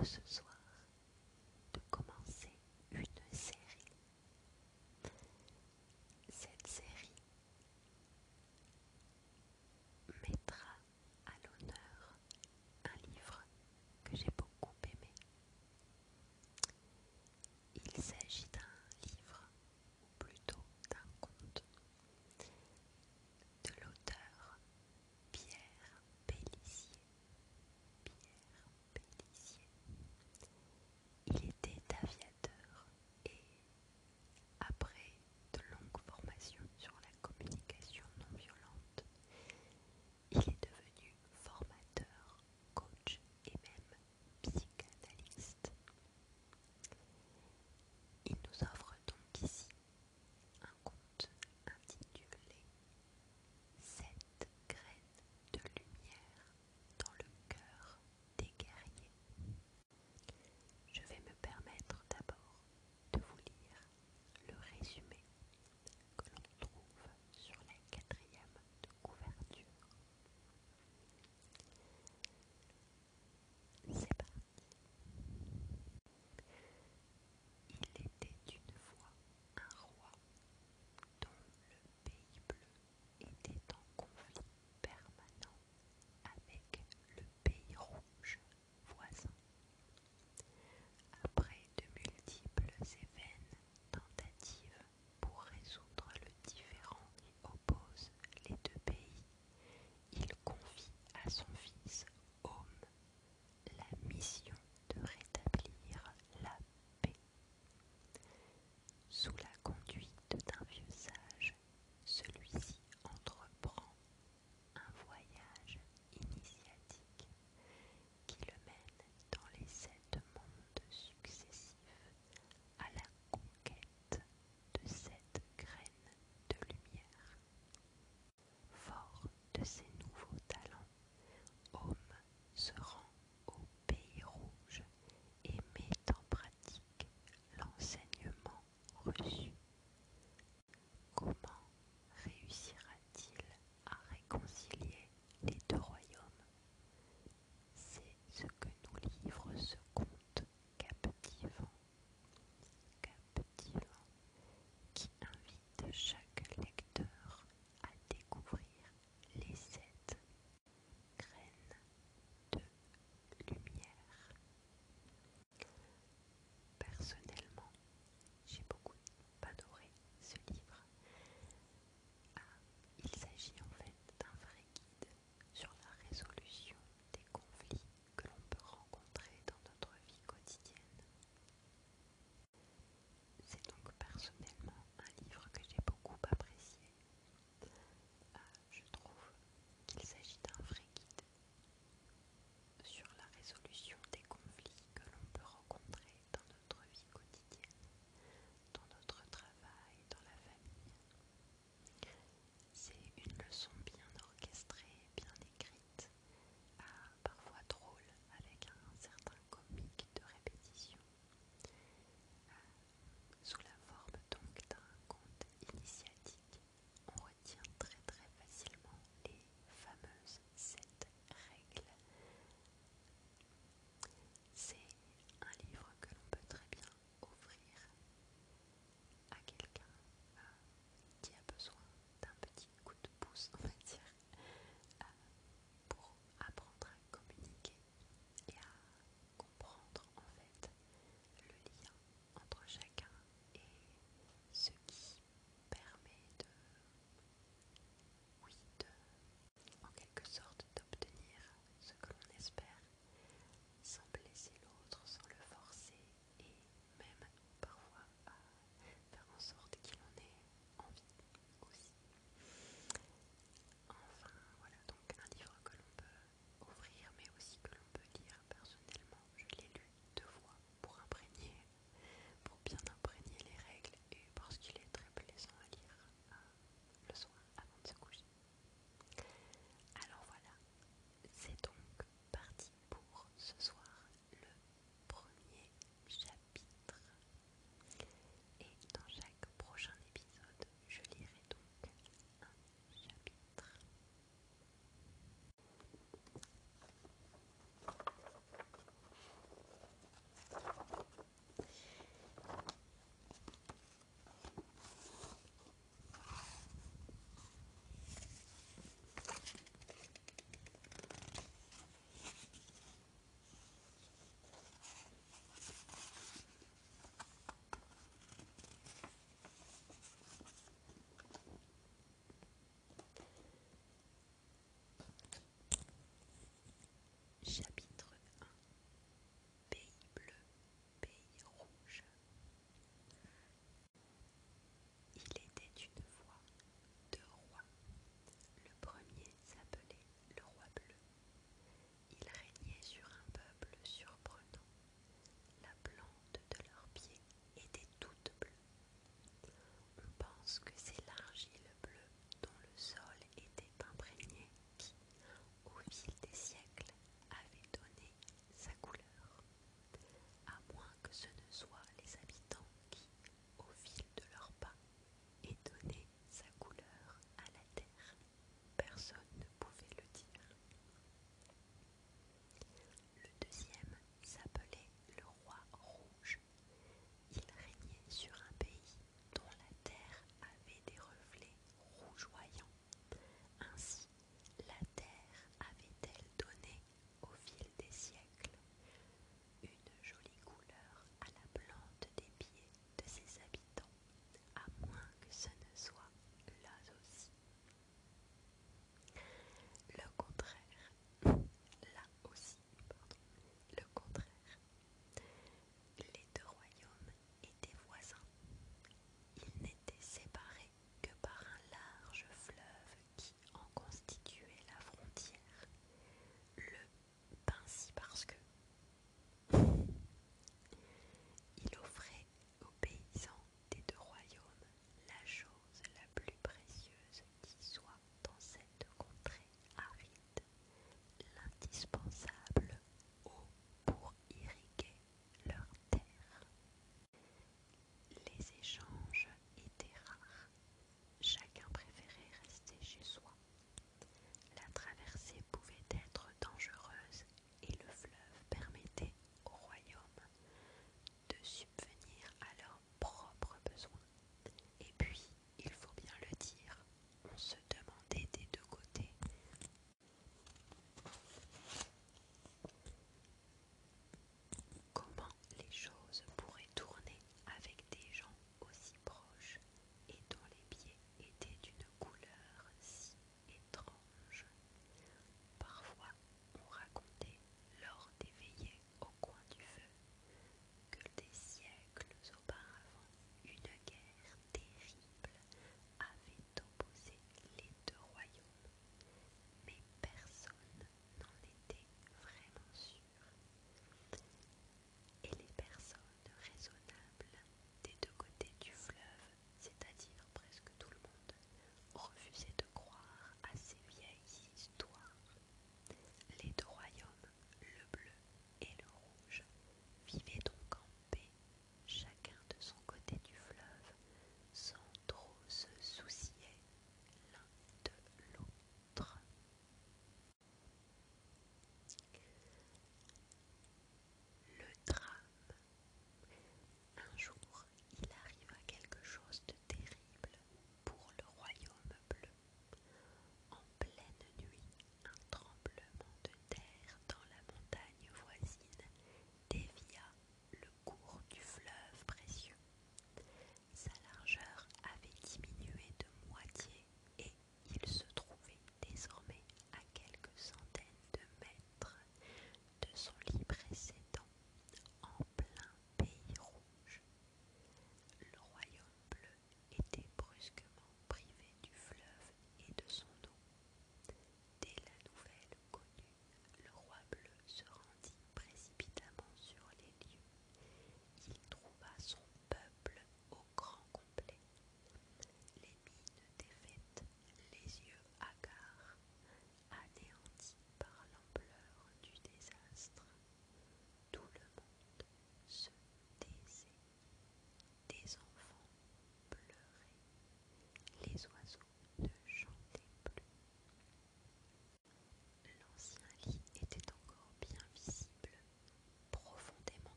出すそう。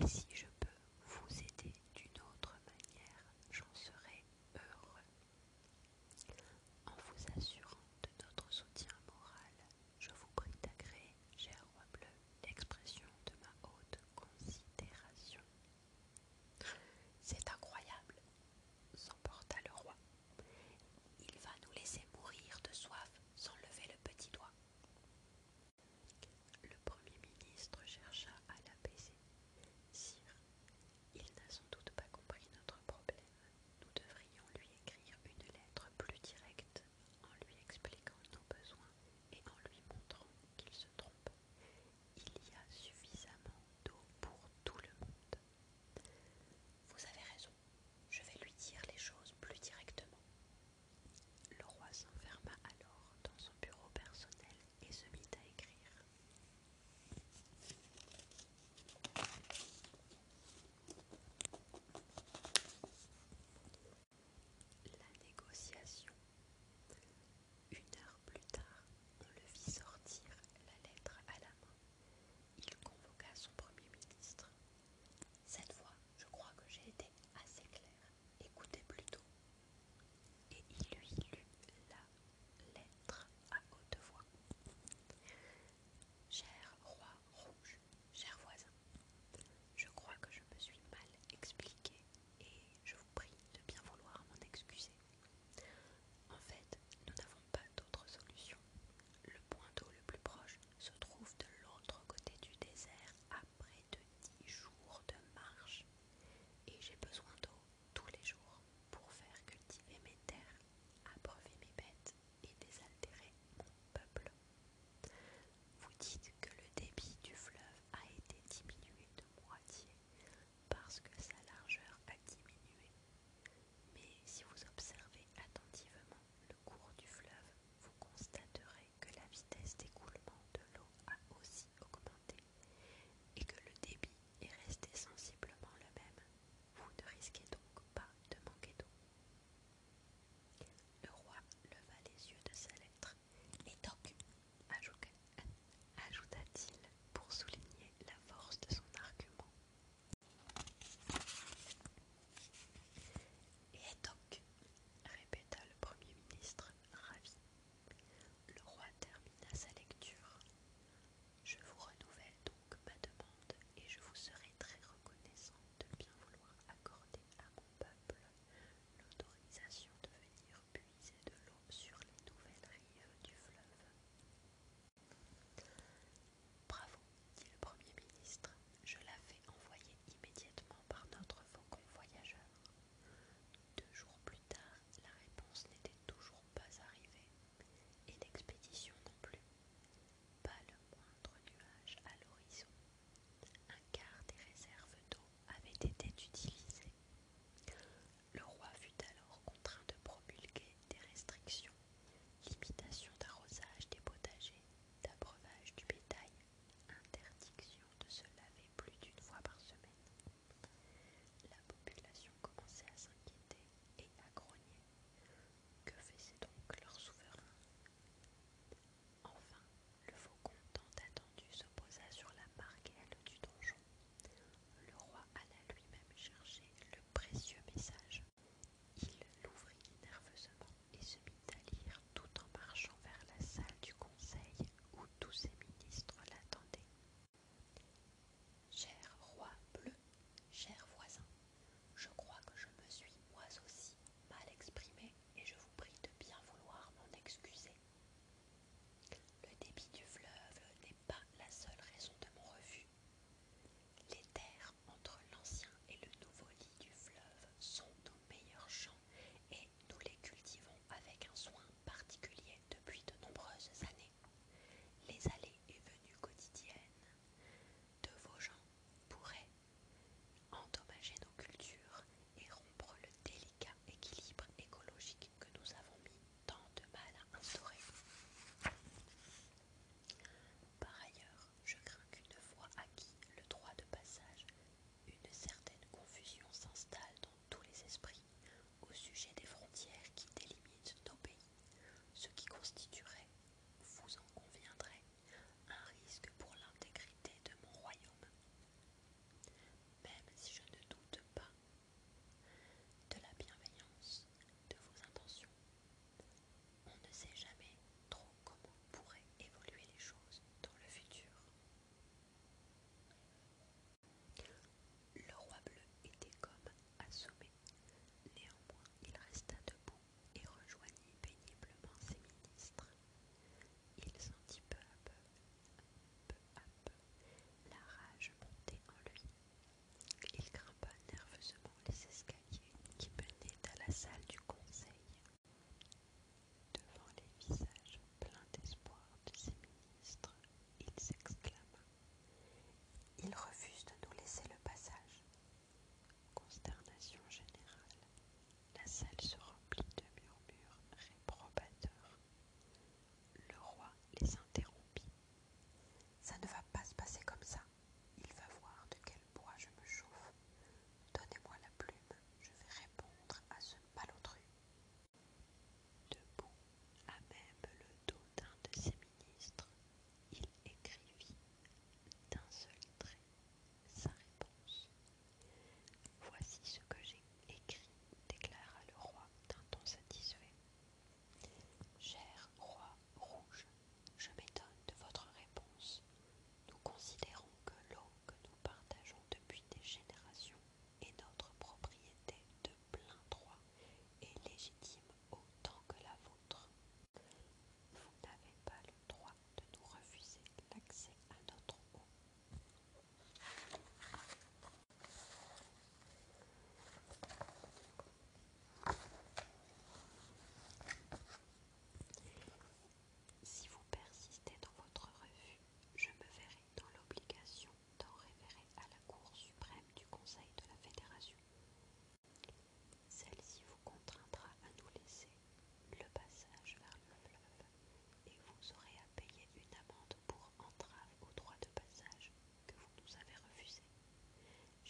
Et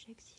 J'exige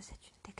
c'est une technique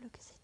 bloquer